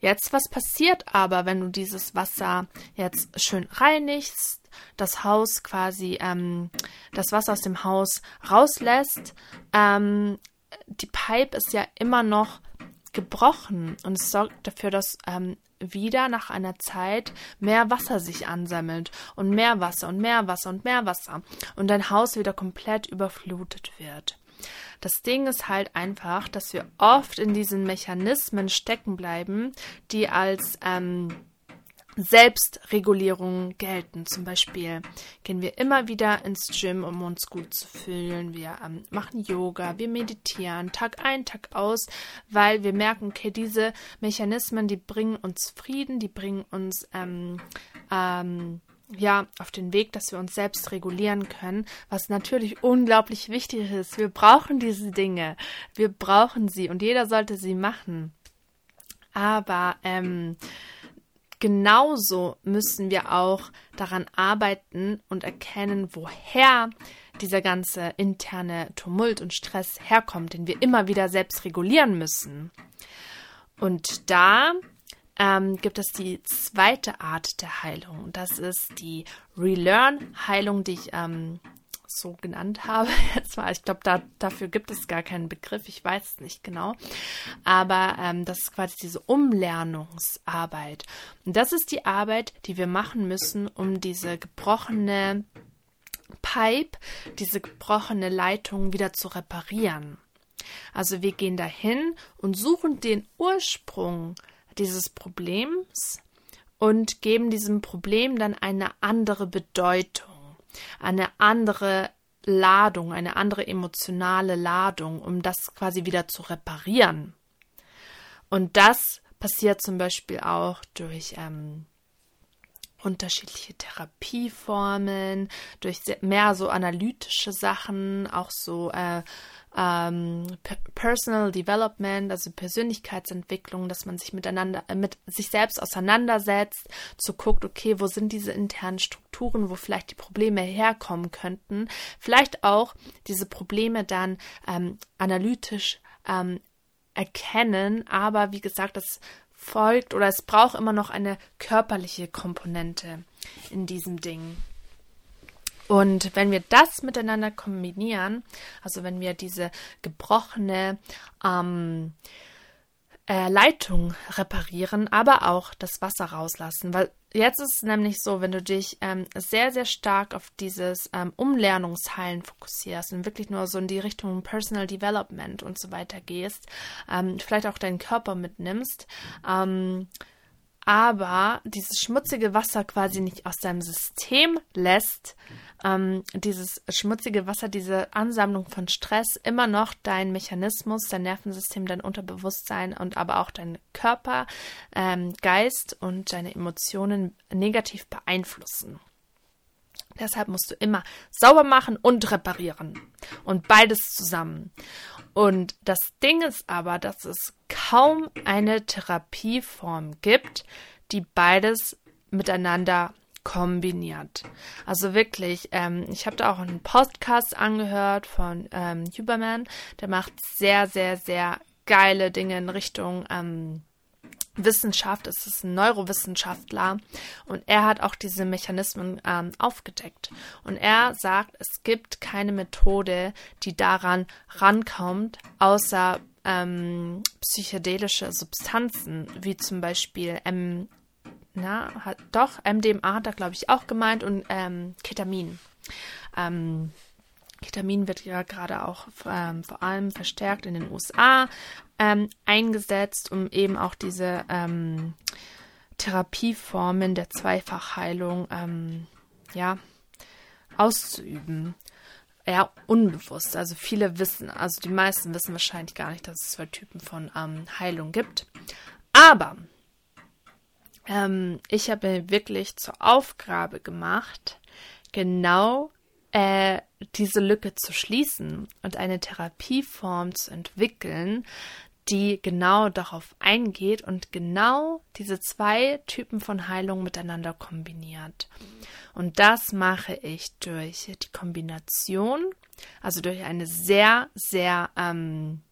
jetzt was passiert aber, wenn du dieses Wasser jetzt schön reinigst, das Haus quasi, ähm, das Wasser aus dem Haus rauslässt? Ähm, die Pipe ist ja immer noch gebrochen und es sorgt dafür, dass ähm, wieder nach einer Zeit mehr Wasser sich ansammelt und mehr Wasser und mehr Wasser und mehr Wasser und dein Haus wieder komplett überflutet wird. Das Ding ist halt einfach, dass wir oft in diesen Mechanismen stecken bleiben, die als ähm, Selbstregulierung gelten. Zum Beispiel gehen wir immer wieder ins Gym, um uns gut zu fühlen. Wir ähm, machen Yoga, wir meditieren Tag ein, Tag aus, weil wir merken, okay, diese Mechanismen, die bringen uns Frieden, die bringen uns ähm, ähm, ja, auf den Weg, dass wir uns selbst regulieren können, was natürlich unglaublich wichtig ist. Wir brauchen diese Dinge. Wir brauchen sie und jeder sollte sie machen. Aber ähm, genauso müssen wir auch daran arbeiten und erkennen, woher dieser ganze interne Tumult und Stress herkommt, den wir immer wieder selbst regulieren müssen. Und da ähm, gibt es die zweite Art der Heilung. Das ist die Relearn-Heilung, die ich ähm, so genannt habe. Jetzt mal, ich glaube, da, dafür gibt es gar keinen Begriff, ich weiß es nicht genau. Aber ähm, das ist quasi diese Umlernungsarbeit. Und das ist die Arbeit, die wir machen müssen, um diese gebrochene Pipe, diese gebrochene Leitung wieder zu reparieren. Also wir gehen dahin und suchen den Ursprung dieses Problems und geben diesem Problem dann eine andere Bedeutung eine andere Ladung, eine andere emotionale Ladung, um das quasi wieder zu reparieren. Und das passiert zum Beispiel auch durch ähm, unterschiedliche Therapieformen, durch mehr so analytische Sachen, auch so äh, ähm, Personal Development, also Persönlichkeitsentwicklung, dass man sich miteinander, äh, mit sich selbst auseinandersetzt, zu guckt, okay, wo sind diese internen Strukturen, wo vielleicht die Probleme herkommen könnten, vielleicht auch diese Probleme dann ähm, analytisch ähm, erkennen, aber wie gesagt, das folgt oder es braucht immer noch eine körperliche Komponente in diesem Ding. Und wenn wir das miteinander kombinieren, also wenn wir diese gebrochene ähm, äh, Leitung reparieren, aber auch das Wasser rauslassen, weil jetzt ist es nämlich so, wenn du dich ähm, sehr, sehr stark auf dieses ähm, Umlernungsheilen fokussierst und wirklich nur so in die Richtung Personal Development und so weiter gehst, ähm, vielleicht auch deinen Körper mitnimmst, ähm, aber dieses schmutzige Wasser quasi nicht aus deinem System lässt, ähm, dieses schmutzige Wasser, diese Ansammlung von Stress immer noch dein Mechanismus, dein Nervensystem, dein Unterbewusstsein und aber auch dein Körper, ähm, Geist und deine Emotionen negativ beeinflussen. Deshalb musst du immer sauber machen und reparieren. Und beides zusammen. Und das Ding ist aber, dass es kaum eine Therapieform gibt, die beides miteinander kombiniert. Also wirklich, ähm, ich habe da auch einen Podcast angehört von ähm, Huberman, der macht sehr, sehr, sehr geile Dinge in Richtung ähm, Wissenschaft, es ist ein Neurowissenschaftler und er hat auch diese Mechanismen ähm, aufgedeckt. Und er sagt, es gibt keine Methode, die daran rankommt, außer ähm, psychedelische Substanzen, wie zum Beispiel M, na, hat, doch, MDMA hat er, glaube ich, auch gemeint und ähm, Ketamin. Ähm, Ketamin wird ja gerade auch ähm, vor allem verstärkt in den USA ähm, eingesetzt, um eben auch diese ähm, Therapieformen der Zweifachheilung ähm, ja, auszuüben. Ja, unbewusst. Also viele wissen, also die meisten wissen wahrscheinlich gar nicht, dass es zwei Typen von ähm, Heilung gibt. Aber ähm, ich habe mir wirklich zur Aufgabe gemacht, genau äh, diese Lücke zu schließen und eine Therapieform zu entwickeln, die genau darauf eingeht und genau diese zwei Typen von Heilung miteinander kombiniert. Und das mache ich durch die Kombination, also durch eine sehr, sehr ähm,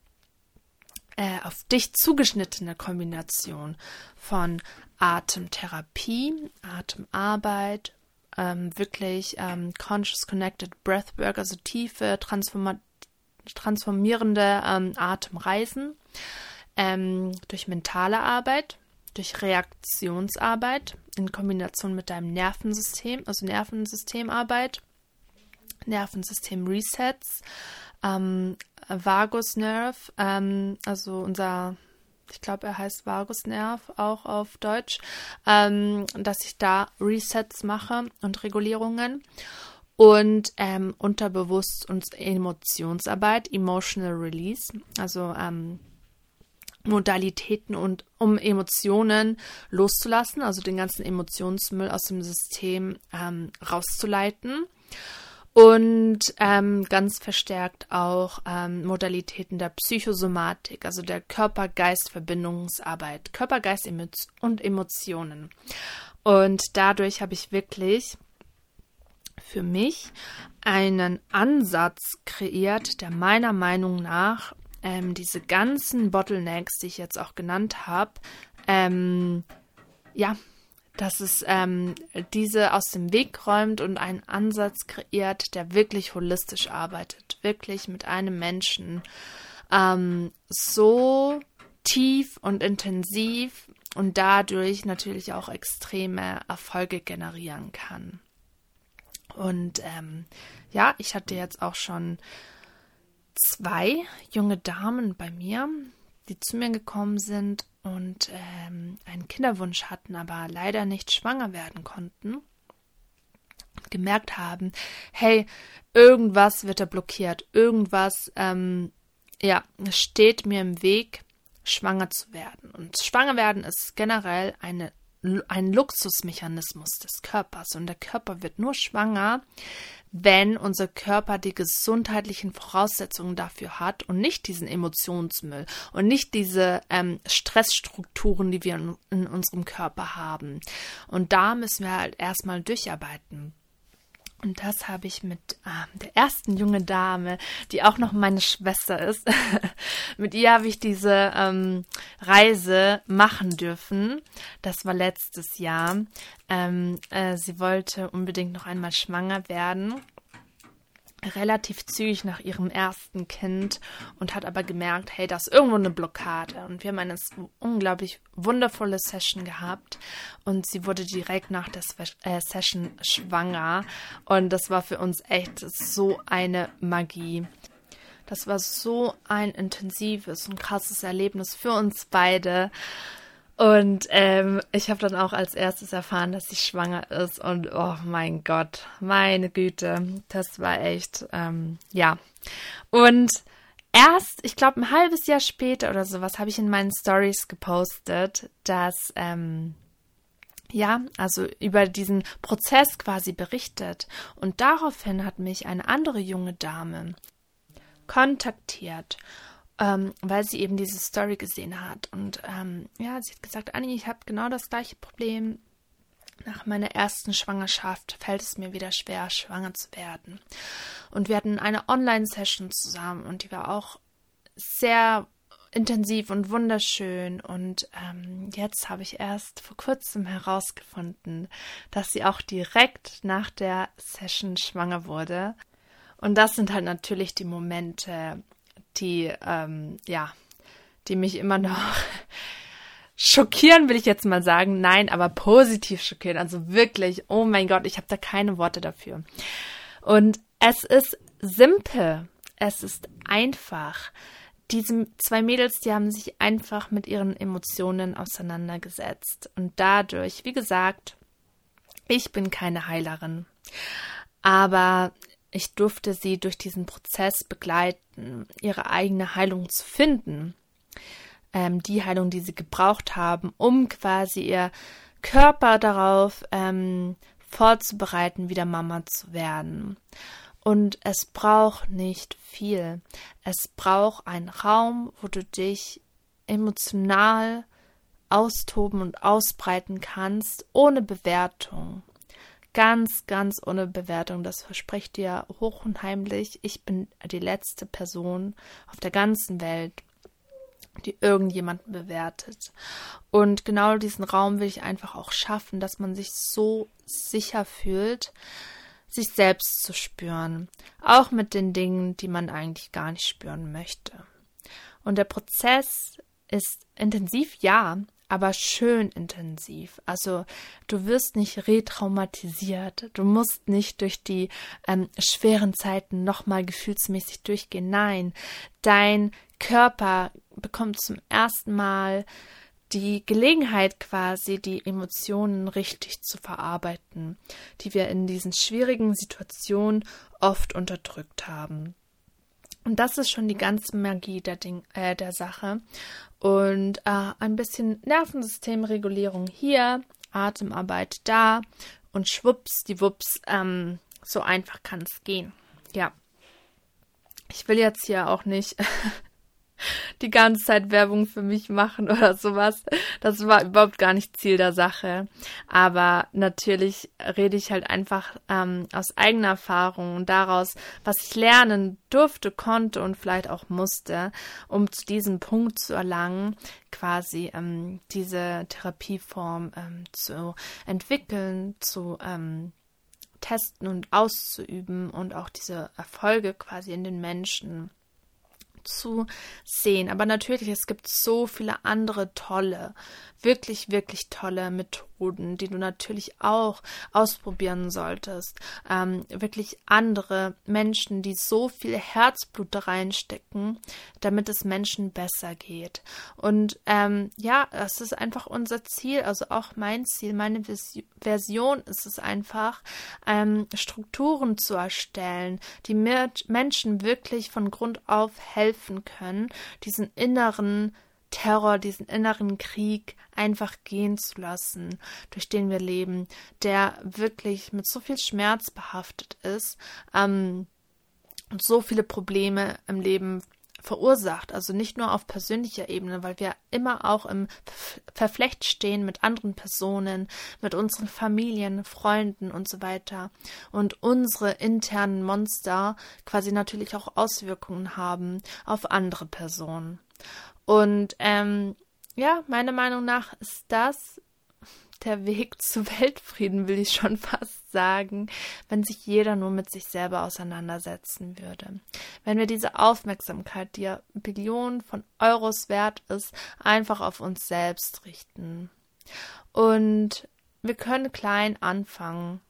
äh, auf dich zugeschnittene Kombination von Atemtherapie, Atemarbeit, ähm, wirklich ähm, Conscious Connected Breathwork, also tiefe, transformierende ähm, Atemreisen, ähm, durch mentale Arbeit, durch Reaktionsarbeit in Kombination mit deinem Nervensystem, also Nervensystemarbeit, Nervensystem-Resets, ähm, Vagusnerv, ähm, also unser ich glaube, er heißt Vagusnerv auch auf Deutsch, ähm, dass ich da Resets mache und Regulierungen und ähm, Unterbewusst- und Emotionsarbeit, Emotional Release, also ähm, Modalitäten und um Emotionen loszulassen, also den ganzen Emotionsmüll aus dem System ähm, rauszuleiten und ähm, ganz verstärkt auch ähm, Modalitäten der Psychosomatik, also der Körper-Geist-Verbindungsarbeit, Körper-Geist und Emotionen. Und dadurch habe ich wirklich für mich einen Ansatz kreiert, der meiner Meinung nach ähm, diese ganzen Bottlenecks, die ich jetzt auch genannt habe, ähm, ja, dass es ähm, diese aus dem Weg räumt und einen Ansatz kreiert, der wirklich holistisch arbeitet, wirklich mit einem Menschen ähm, so tief und intensiv und dadurch natürlich auch extreme Erfolge generieren kann. Und ähm, ja, ich hatte jetzt auch schon zwei junge Damen bei mir, die zu mir gekommen sind und ähm, einen Kinderwunsch hatten, aber leider nicht schwanger werden konnten, gemerkt haben, hey, irgendwas wird da blockiert, irgendwas, ähm, ja, steht mir im Weg, schwanger zu werden. Und schwanger werden ist generell eine, ein Luxusmechanismus des Körpers und der Körper wird nur schwanger, wenn unser Körper die gesundheitlichen Voraussetzungen dafür hat und nicht diesen Emotionsmüll und nicht diese ähm, Stressstrukturen, die wir in, in unserem Körper haben. Und da müssen wir halt erstmal durcharbeiten. Und das habe ich mit äh, der ersten junge Dame, die auch noch meine Schwester ist. mit ihr habe ich diese ähm, Reise machen dürfen. Das war letztes Jahr. Ähm, äh, sie wollte unbedingt noch einmal schwanger werden relativ zügig nach ihrem ersten Kind und hat aber gemerkt, hey, da ist irgendwo eine Blockade. Und wir haben eine unglaublich wundervolle Session gehabt und sie wurde direkt nach der äh, Session schwanger und das war für uns echt so eine Magie. Das war so ein intensives und krasses Erlebnis für uns beide. Und ähm, ich habe dann auch als erstes erfahren, dass sie schwanger ist. Und oh mein Gott, meine Güte, das war echt, ähm, ja. Und erst, ich glaube, ein halbes Jahr später oder sowas, habe ich in meinen Stories gepostet, dass, ähm, ja, also über diesen Prozess quasi berichtet. Und daraufhin hat mich eine andere junge Dame kontaktiert ähm, weil sie eben diese Story gesehen hat. Und ähm, ja, sie hat gesagt, Anni, ich habe genau das gleiche Problem. Nach meiner ersten Schwangerschaft fällt es mir wieder schwer, schwanger zu werden. Und wir hatten eine Online-Session zusammen und die war auch sehr intensiv und wunderschön. Und ähm, jetzt habe ich erst vor kurzem herausgefunden, dass sie auch direkt nach der Session schwanger wurde. Und das sind halt natürlich die Momente, die, ähm, ja, die mich immer noch schockieren, will ich jetzt mal sagen. Nein, aber positiv schockieren. Also wirklich, oh mein Gott, ich habe da keine Worte dafür. Und es ist simpel. Es ist einfach. Diese zwei Mädels, die haben sich einfach mit ihren Emotionen auseinandergesetzt. Und dadurch, wie gesagt, ich bin keine Heilerin. Aber ich durfte sie durch diesen Prozess begleiten, ihre eigene Heilung zu finden. Ähm, die Heilung, die sie gebraucht haben, um quasi ihr Körper darauf ähm, vorzubereiten, wieder Mama zu werden. Und es braucht nicht viel. Es braucht einen Raum, wo du dich emotional austoben und ausbreiten kannst, ohne Bewertung. Ganz, ganz ohne Bewertung. Das verspricht dir hoch und heimlich. Ich bin die letzte Person auf der ganzen Welt, die irgendjemanden bewertet. Und genau diesen Raum will ich einfach auch schaffen, dass man sich so sicher fühlt, sich selbst zu spüren, auch mit den Dingen, die man eigentlich gar nicht spüren möchte. Und der Prozess ist intensiv, ja, aber schön intensiv. Also du wirst nicht retraumatisiert, du musst nicht durch die ähm, schweren Zeiten nochmal gefühlsmäßig durchgehen. Nein, dein Körper bekommt zum ersten Mal die Gelegenheit quasi, die Emotionen richtig zu verarbeiten, die wir in diesen schwierigen Situationen oft unterdrückt haben. Und das ist schon die ganze Magie der, Ding, äh, der Sache. Und äh, ein bisschen Nervensystemregulierung hier, Atemarbeit da und schwupps, die Wups, ähm, so einfach kann es gehen. Ja. Ich will jetzt hier auch nicht die ganze Zeit Werbung für mich machen oder sowas. Das war überhaupt gar nicht Ziel der Sache. Aber natürlich rede ich halt einfach ähm, aus eigener Erfahrung und daraus, was ich lernen durfte, konnte und vielleicht auch musste, um zu diesem Punkt zu erlangen, quasi ähm, diese Therapieform ähm, zu entwickeln, zu ähm, testen und auszuüben und auch diese Erfolge quasi in den Menschen zu sehen. Aber natürlich, es gibt so viele andere tolle, wirklich, wirklich tolle Methoden, die du natürlich auch ausprobieren solltest. Ähm, wirklich andere Menschen, die so viel Herzblut reinstecken, damit es Menschen besser geht. Und ähm, ja, das ist einfach unser Ziel, also auch mein Ziel, meine Version ist es einfach, ähm, Strukturen zu erstellen, die Menschen wirklich von Grund auf helfen können, diesen inneren Terror, diesen inneren Krieg einfach gehen zu lassen, durch den wir leben, der wirklich mit so viel Schmerz behaftet ist ähm, und so viele Probleme im Leben verursacht. Also nicht nur auf persönlicher Ebene, weil wir immer auch im Verflecht stehen mit anderen Personen, mit unseren Familien, Freunden und so weiter. Und unsere internen Monster quasi natürlich auch Auswirkungen haben auf andere Personen. Und ähm, ja, meiner Meinung nach ist das der Weg zu Weltfrieden, will ich schon fast sagen, wenn sich jeder nur mit sich selber auseinandersetzen würde. Wenn wir diese Aufmerksamkeit, die ja Billionen von Euros wert ist, einfach auf uns selbst richten. Und wir können klein anfangen.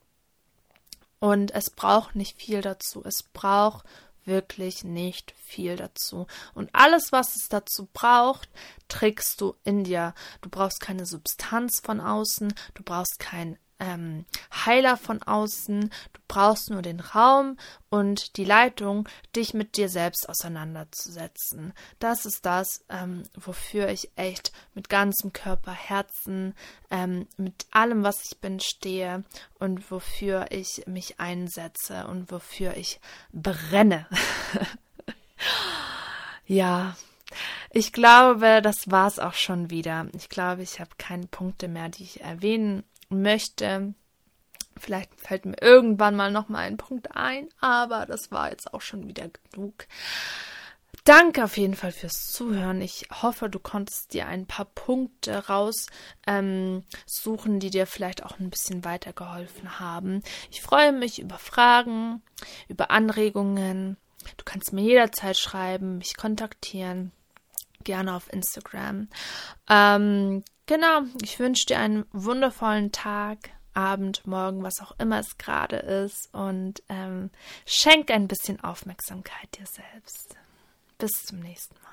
Und es braucht nicht viel dazu. Es braucht wirklich nicht viel dazu. Und alles, was es dazu braucht, trägst du in dir. Du brauchst keine Substanz von außen, du brauchst kein ähm, Heiler von außen. Du brauchst nur den Raum und die Leitung, dich mit dir selbst auseinanderzusetzen. Das ist das, ähm, wofür ich echt mit ganzem Körper, Herzen, ähm, mit allem, was ich bin, stehe und wofür ich mich einsetze und wofür ich brenne. ja. Ich glaube, das war's auch schon wieder. Ich glaube, ich habe keine Punkte mehr, die ich erwähnen möchte. Vielleicht fällt mir irgendwann mal noch mal ein Punkt ein, aber das war jetzt auch schon wieder genug. danke auf jeden Fall fürs Zuhören. Ich hoffe, du konntest dir ein paar Punkte raussuchen, ähm, die dir vielleicht auch ein bisschen weitergeholfen haben. Ich freue mich über Fragen, über Anregungen. Du kannst mir jederzeit schreiben, mich kontaktieren. Gerne auf Instagram. Ähm, genau, ich wünsche dir einen wundervollen Tag. Abend, Morgen, was auch immer es gerade ist. Und ähm, schenk ein bisschen Aufmerksamkeit dir selbst. Bis zum nächsten Mal.